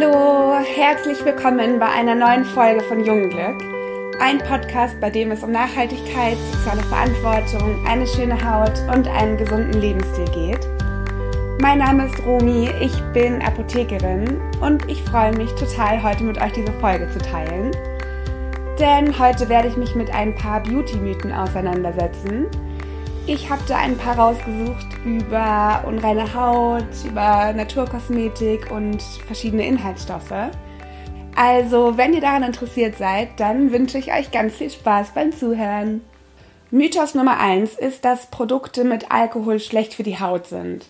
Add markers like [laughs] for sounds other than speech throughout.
Hallo, herzlich willkommen bei einer neuen Folge von Jungglück. Ein Podcast, bei dem es um Nachhaltigkeit, soziale Verantwortung, eine schöne Haut und einen gesunden Lebensstil geht. Mein Name ist Romi, ich bin Apothekerin und ich freue mich total, heute mit euch diese Folge zu teilen. Denn heute werde ich mich mit ein paar Beauty-Mythen auseinandersetzen ich habe da ein paar rausgesucht über unreine Haut, über Naturkosmetik und verschiedene Inhaltsstoffe. Also, wenn ihr daran interessiert seid, dann wünsche ich euch ganz viel Spaß beim Zuhören. Mythos Nummer 1 ist, dass Produkte mit Alkohol schlecht für die Haut sind.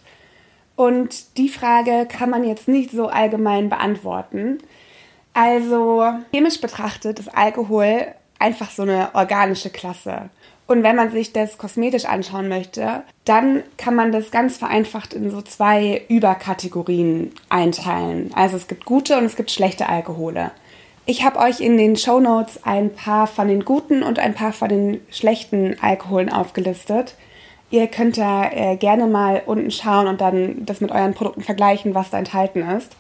Und die Frage kann man jetzt nicht so allgemein beantworten. Also, chemisch betrachtet ist Alkohol einfach so eine organische Klasse. Und wenn man sich das kosmetisch anschauen möchte, dann kann man das ganz vereinfacht in so zwei Überkategorien einteilen. Also es gibt gute und es gibt schlechte Alkohole. Ich habe euch in den Show Notes ein paar von den guten und ein paar von den schlechten Alkoholen aufgelistet. Ihr könnt da äh, gerne mal unten schauen und dann das mit euren Produkten vergleichen, was da enthalten ist.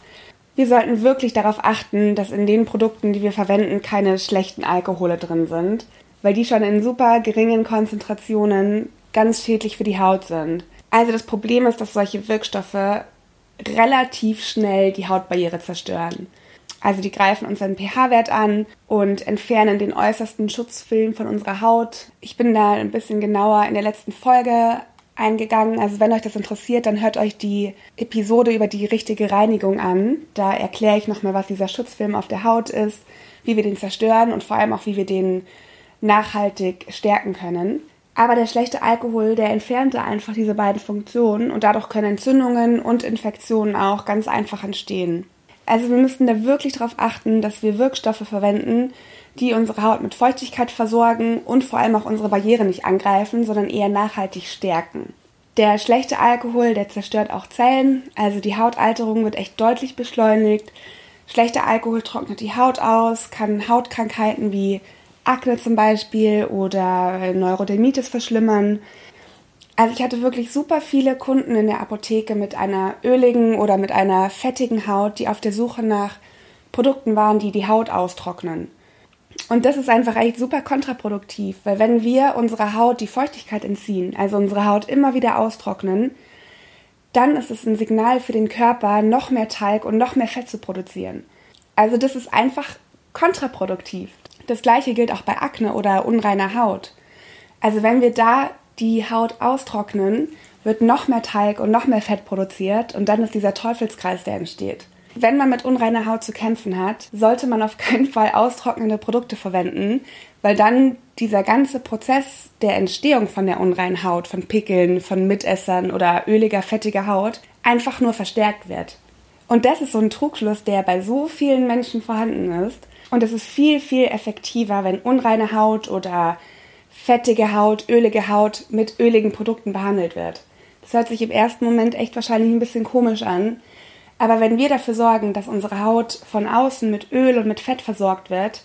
Wir sollten wirklich darauf achten, dass in den Produkten, die wir verwenden, keine schlechten Alkohole drin sind weil die schon in super geringen Konzentrationen ganz schädlich für die Haut sind. Also das Problem ist, dass solche Wirkstoffe relativ schnell die Hautbarriere zerstören. Also die greifen unseren pH-Wert an und entfernen den äußersten Schutzfilm von unserer Haut. Ich bin da ein bisschen genauer in der letzten Folge eingegangen. Also wenn euch das interessiert, dann hört euch die Episode über die richtige Reinigung an. Da erkläre ich nochmal, was dieser Schutzfilm auf der Haut ist, wie wir den zerstören und vor allem auch, wie wir den nachhaltig stärken können. Aber der schlechte Alkohol, der entfernte einfach diese beiden Funktionen und dadurch können Entzündungen und Infektionen auch ganz einfach entstehen. Also wir müssten da wirklich darauf achten, dass wir Wirkstoffe verwenden, die unsere Haut mit Feuchtigkeit versorgen und vor allem auch unsere Barriere nicht angreifen, sondern eher nachhaltig stärken. Der schlechte Alkohol, der zerstört auch Zellen, also die Hautalterung wird echt deutlich beschleunigt. Schlechter Alkohol trocknet die Haut aus, kann Hautkrankheiten wie Akne zum Beispiel oder Neurodermitis verschlimmern. Also ich hatte wirklich super viele Kunden in der Apotheke mit einer öligen oder mit einer fettigen Haut, die auf der Suche nach Produkten waren, die die Haut austrocknen. Und das ist einfach echt super kontraproduktiv, weil wenn wir unserer Haut die Feuchtigkeit entziehen, also unsere Haut immer wieder austrocknen, dann ist es ein Signal für den Körper, noch mehr Talg und noch mehr Fett zu produzieren. Also das ist einfach kontraproduktiv. Das gleiche gilt auch bei Akne oder unreiner Haut. Also wenn wir da die Haut austrocknen, wird noch mehr Talg und noch mehr Fett produziert und dann ist dieser Teufelskreis, der entsteht. Wenn man mit unreiner Haut zu kämpfen hat, sollte man auf [laughs] keinen Fall austrocknende Produkte verwenden, weil dann dieser ganze Prozess der Entstehung von der unreinen Haut, von Pickeln, von Mitessern oder öliger, fettiger Haut einfach nur verstärkt wird. Und das ist so ein Trugschluss, der bei so vielen Menschen vorhanden ist und es ist viel, viel effektiver, wenn unreine Haut oder fettige Haut, ölige Haut mit öligen Produkten behandelt wird. Das hört sich im ersten Moment echt wahrscheinlich ein bisschen komisch an. Aber wenn wir dafür sorgen, dass unsere Haut von außen mit Öl und mit Fett versorgt wird,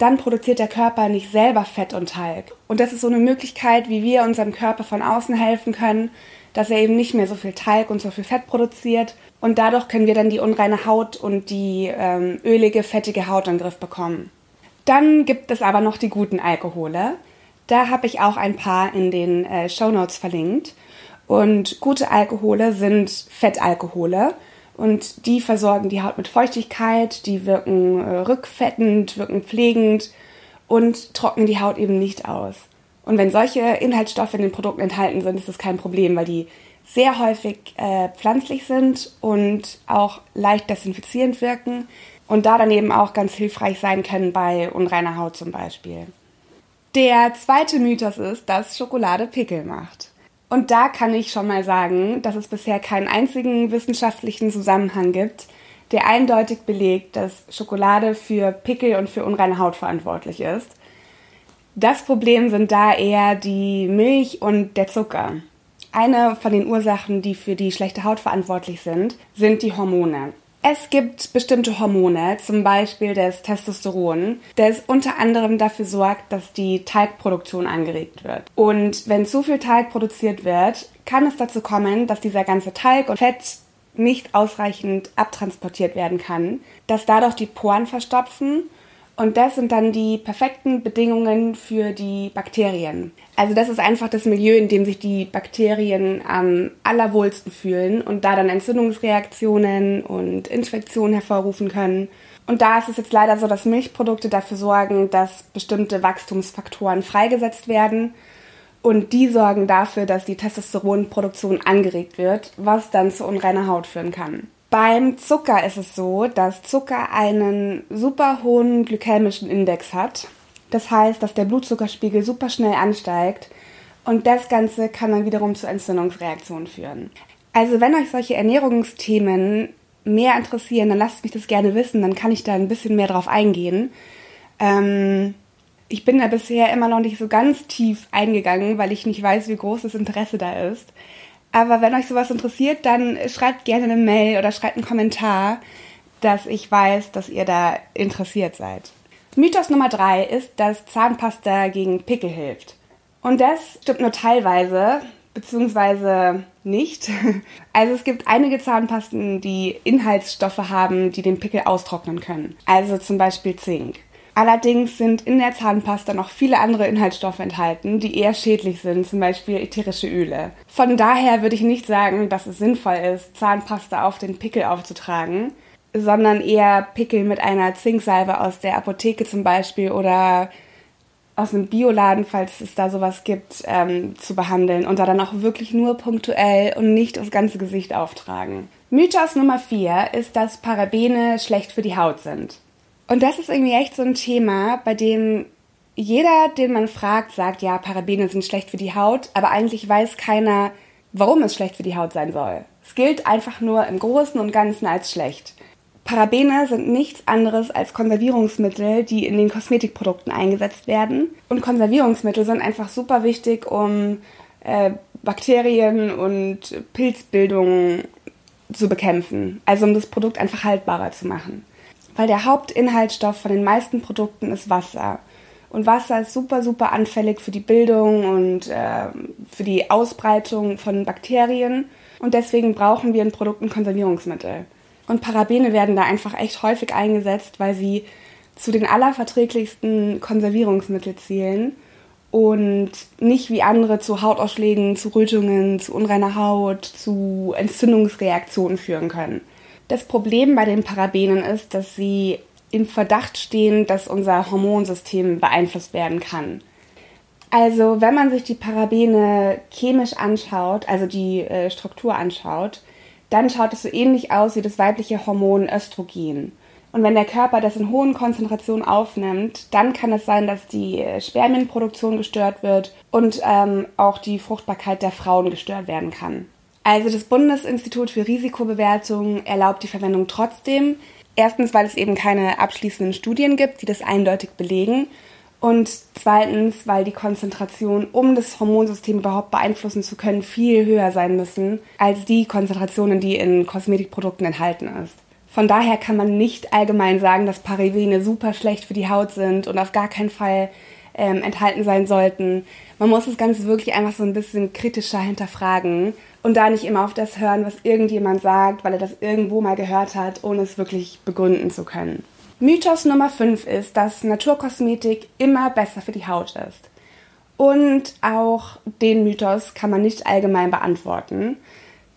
dann produziert der Körper nicht selber Fett und Talg. Und das ist so eine Möglichkeit, wie wir unserem Körper von außen helfen können, dass er eben nicht mehr so viel Talg und so viel Fett produziert und dadurch können wir dann die unreine Haut und die ähm, ölige, fettige Haut in den Griff bekommen. Dann gibt es aber noch die guten Alkohole. Da habe ich auch ein paar in den äh, Show Notes verlinkt. Und gute Alkohole sind Fettalkohole und die versorgen die Haut mit Feuchtigkeit, die wirken äh, rückfettend, wirken pflegend und trocknen die Haut eben nicht aus. Und wenn solche Inhaltsstoffe in den Produkten enthalten sind, ist das kein Problem, weil die sehr häufig äh, pflanzlich sind und auch leicht desinfizierend wirken und da dann eben auch ganz hilfreich sein können bei unreiner Haut zum Beispiel. Der zweite Mythos ist, dass Schokolade Pickel macht. Und da kann ich schon mal sagen, dass es bisher keinen einzigen wissenschaftlichen Zusammenhang gibt, der eindeutig belegt, dass Schokolade für Pickel und für unreine Haut verantwortlich ist. Das Problem sind da eher die Milch und der Zucker. Eine von den Ursachen, die für die schlechte Haut verantwortlich sind, sind die Hormone. Es gibt bestimmte Hormone, zum Beispiel das Testosteron, das unter anderem dafür sorgt, dass die Talgproduktion angeregt wird. Und wenn zu viel Talg produziert wird, kann es dazu kommen, dass dieser ganze Talg und Fett nicht ausreichend abtransportiert werden kann, dass dadurch die Poren verstopfen und das sind dann die perfekten Bedingungen für die Bakterien. Also das ist einfach das Milieu, in dem sich die Bakterien am allerwohlsten fühlen und da dann Entzündungsreaktionen und Infektionen hervorrufen können. Und da ist es jetzt leider so, dass Milchprodukte dafür sorgen, dass bestimmte Wachstumsfaktoren freigesetzt werden. Und die sorgen dafür, dass die Testosteronproduktion angeregt wird, was dann zu unreiner Haut führen kann. Beim Zucker ist es so, dass Zucker einen super hohen glykämischen Index hat. Das heißt, dass der Blutzuckerspiegel super schnell ansteigt und das Ganze kann dann wiederum zu Entzündungsreaktionen führen. Also wenn euch solche Ernährungsthemen mehr interessieren, dann lasst mich das gerne wissen, dann kann ich da ein bisschen mehr drauf eingehen. Ähm, ich bin da bisher immer noch nicht so ganz tief eingegangen, weil ich nicht weiß, wie groß das Interesse da ist. Aber wenn euch sowas interessiert, dann schreibt gerne eine Mail oder schreibt einen Kommentar, dass ich weiß, dass ihr da interessiert seid. Mythos Nummer drei ist, dass Zahnpasta gegen Pickel hilft. Und das stimmt nur teilweise, beziehungsweise nicht. [laughs] Also es gibt einige Zahnpasten, die Inhaltsstoffe haben, die den Pickel austrocknen können. Also zum Beispiel Zink. Allerdings sind in der Zahnpasta noch viele andere Inhaltsstoffe enthalten, die eher schädlich sind, zum Beispiel ätherische Öle. Von daher würde ich nicht sagen, dass es sinnvoll ist, Zahnpasta auf den Pickel aufzutragen, sondern eher Pickel mit einer Zinksalbe aus der Apotheke zum Beispiel oder aus einem Bioladen, falls es da sowas gibt, ähm, zu behandeln und da dann auch wirklich nur punktuell und nicht das ganze Gesicht auftragen. Mythos Nummer 4 ist, dass Parabene schlecht für die Haut sind. Und das ist irgendwie echt so ein Thema, bei dem jeder, den man fragt, sagt, ja, Parabene sind schlecht für die Haut, aber eigentlich weiß keiner, warum es schlecht für die Haut sein soll. Es gilt einfach nur im Großen und Ganzen als schlecht. Parabene sind nichts anderes als Konservierungsmittel, die in den Kosmetikprodukten eingesetzt werden. Und Konservierungsmittel sind einfach super wichtig, um äh, Bakterien und Pilzbildung zu bekämpfen. Also um das Produkt einfach haltbarer zu machen weil der Hauptinhaltsstoff von den meisten Produkten ist Wasser. Und Wasser ist super, super anfällig für die Bildung und äh, für die Ausbreitung von Bakterien. Und deswegen brauchen wir in Produkten Konservierungsmittel. Und Parabene werden da einfach echt häufig eingesetzt, weil sie zu den allerverträglichsten Konservierungsmitteln zählen und nicht wie andere zu Hautausschlägen, zu Rötungen, zu unreiner Haut, zu Entzündungsreaktionen führen können. Das Problem bei den Parabenen ist, dass sie im Verdacht stehen, dass unser Hormonsystem beeinflusst werden kann. Also wenn man sich die Parabene chemisch anschaut, also die äh, Struktur anschaut, dann schaut es so ähnlich aus wie das weibliche Hormon Östrogen. Und wenn der Körper das in hohen Konzentrationen aufnimmt, dann kann es sein, dass die äh, Spermienproduktion gestört wird und ähm, auch die Fruchtbarkeit der Frauen gestört werden kann. Also das Bundesinstitut für Risikobewertung erlaubt die Verwendung trotzdem. Erstens, weil es eben keine abschließenden Studien gibt, die das eindeutig belegen. Und zweitens, weil die Konzentration, um das Hormonsystem überhaupt beeinflussen zu können, viel höher sein müssen als die Konzentrationen, die in Kosmetikprodukten enthalten ist. Von daher kann man nicht allgemein sagen, dass Parabene super schlecht für die Haut sind und auf gar keinen Fall ähm, enthalten sein sollten. Man muss das Ganze wirklich einfach so ein bisschen kritischer hinterfragen und da nicht immer auf das hören, was irgendjemand sagt, weil er das irgendwo mal gehört hat, ohne es wirklich begründen zu können. Mythos Nummer 5 ist, dass Naturkosmetik immer besser für die Haut ist. Und auch den Mythos kann man nicht allgemein beantworten.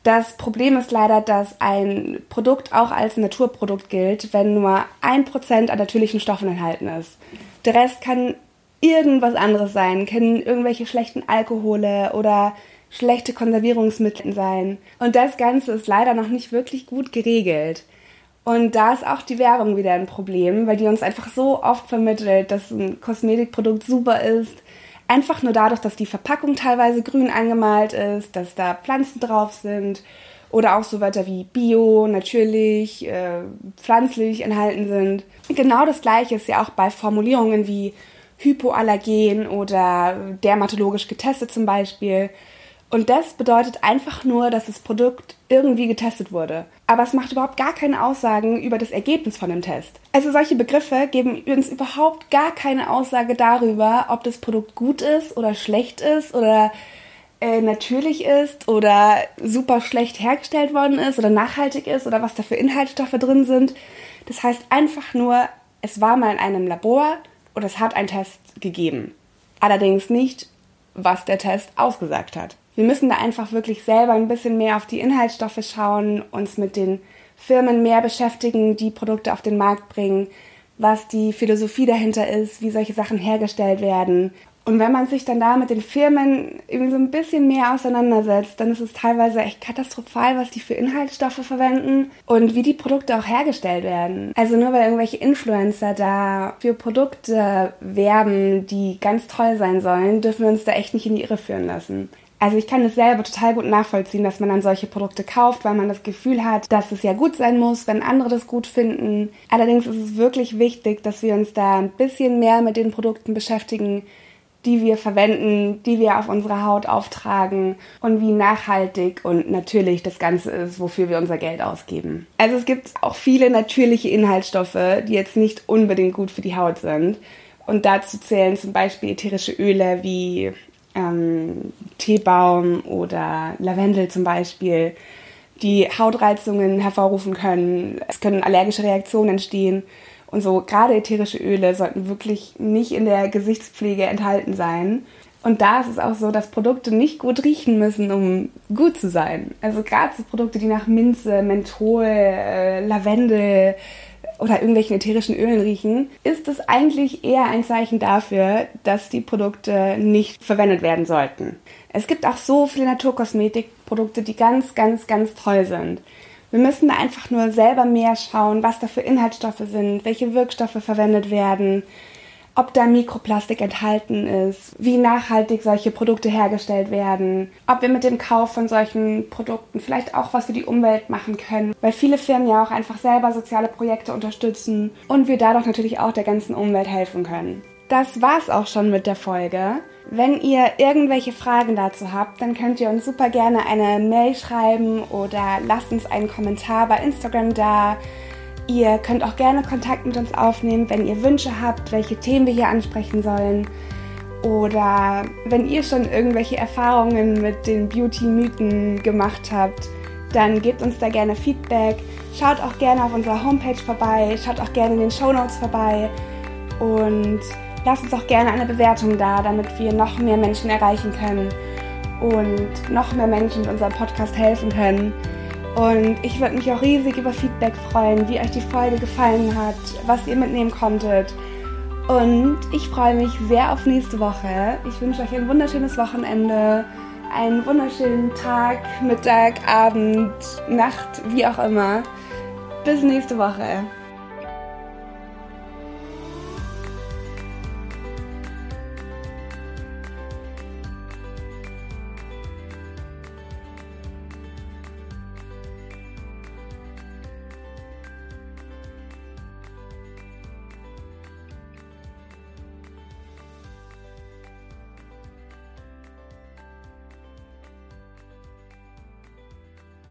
Das Problem ist leider, dass ein Produkt auch als Naturprodukt gilt, wenn nur ein Prozent an natürlichen Stoffen enthalten ist. Der Rest kann irgendwas anderes sein, können irgendwelche schlechten Alkohole oder schlechte Konservierungsmittel sein. Und das Ganze ist leider noch nicht wirklich gut geregelt. Und da ist auch die Werbung wieder ein Problem, weil die uns einfach so oft vermittelt, dass ein Kosmetikprodukt super ist. Einfach nur dadurch, dass die Verpackung teilweise grün angemalt ist, dass da Pflanzen drauf sind oder auch so Wörter wie bio, natürlich, äh, pflanzlich enthalten sind. Genau das gleiche ist ja auch bei Formulierungen wie hypoallergen oder dermatologisch getestet zum Beispiel. Und das bedeutet einfach nur, dass das Produkt irgendwie getestet wurde. Aber es macht überhaupt gar keine Aussagen über das Ergebnis von dem Test. Also solche Begriffe geben uns überhaupt gar keine Aussage darüber, ob das Produkt gut ist oder schlecht ist oder äh, natürlich ist oder super schlecht hergestellt worden ist oder nachhaltig ist oder was da für Inhaltsstoffe drin sind. Das heißt einfach nur, es war mal in einem Labor oder es hat einen Test gegeben. Allerdings nicht, was der Test ausgesagt hat. Wir müssen da einfach wirklich selber ein bisschen mehr auf die Inhaltsstoffe schauen, uns mit den Firmen mehr beschäftigen, die Produkte auf den Markt bringen, was die Philosophie dahinter ist, wie solche Sachen hergestellt werden und wenn man sich dann da mit den Firmen irgendwie so ein bisschen mehr auseinandersetzt, dann ist es teilweise echt katastrophal, was die für Inhaltsstoffe verwenden und wie die Produkte auch hergestellt werden. Also nur weil irgendwelche Influencer da für Produkte werben, die ganz toll sein sollen, dürfen wir uns da echt nicht in die Irre führen lassen. Also ich kann es selber total gut nachvollziehen, dass man dann solche Produkte kauft, weil man das Gefühl hat, dass es ja gut sein muss, wenn andere das gut finden. Allerdings ist es wirklich wichtig, dass wir uns da ein bisschen mehr mit den Produkten beschäftigen, die wir verwenden, die wir auf unsere Haut auftragen und wie nachhaltig und natürlich das Ganze ist, wofür wir unser Geld ausgeben. Also es gibt auch viele natürliche Inhaltsstoffe, die jetzt nicht unbedingt gut für die Haut sind. Und dazu zählen zum Beispiel ätherische Öle wie ähm, Teebaum oder Lavendel zum Beispiel, die Hautreizungen hervorrufen können. Es können allergische Reaktionen entstehen und so gerade ätherische Öle sollten wirklich nicht in der Gesichtspflege enthalten sein. Und da ist es auch so, dass Produkte nicht gut riechen müssen, um gut zu sein. Also gerade so Produkte, die nach Minze, Menthol, äh, Lavendel oder irgendwelchen ätherischen Ölen riechen, ist es eigentlich eher ein Zeichen dafür, dass die Produkte nicht verwendet werden sollten. Es gibt auch so viele Naturkosmetikprodukte, die ganz, ganz, ganz toll sind. Wir müssen da einfach nur selber mehr schauen, was da für Inhaltsstoffe sind, welche Wirkstoffe verwendet werden, ob da Mikroplastik enthalten ist, wie nachhaltig solche Produkte hergestellt werden, ob wir mit dem Kauf von solchen Produkten vielleicht auch was für die Umwelt machen können, weil viele Firmen ja auch einfach selber soziale Projekte unterstützen und wir dadurch natürlich auch der ganzen Umwelt helfen können. Das war's auch schon mit der Folge. Wenn ihr irgendwelche Fragen dazu habt, dann könnt ihr uns super gerne eine Mail schreiben oder lasst uns einen Kommentar bei Instagram da. Ihr könnt auch gerne Kontakt mit uns aufnehmen, wenn ihr Wünsche habt, welche Themen wir hier ansprechen sollen. Oder wenn ihr schon irgendwelche Erfahrungen mit den Beauty-Mythen gemacht habt, dann gebt uns da gerne Feedback. Schaut auch gerne auf unserer Homepage vorbei, schaut auch gerne in den Show Notes vorbei. Und Lasst uns auch gerne eine Bewertung da, damit wir noch mehr Menschen erreichen können und noch mehr Menschen mit unserem Podcast helfen können. Und ich würde mich auch riesig über Feedback freuen, wie euch die Folge gefallen hat, was ihr mitnehmen konntet. Und ich freue mich sehr auf nächste Woche. Ich wünsche euch ein wunderschönes Wochenende, einen wunderschönen Tag, Mittag, Abend, Nacht, wie auch immer. Bis nächste Woche.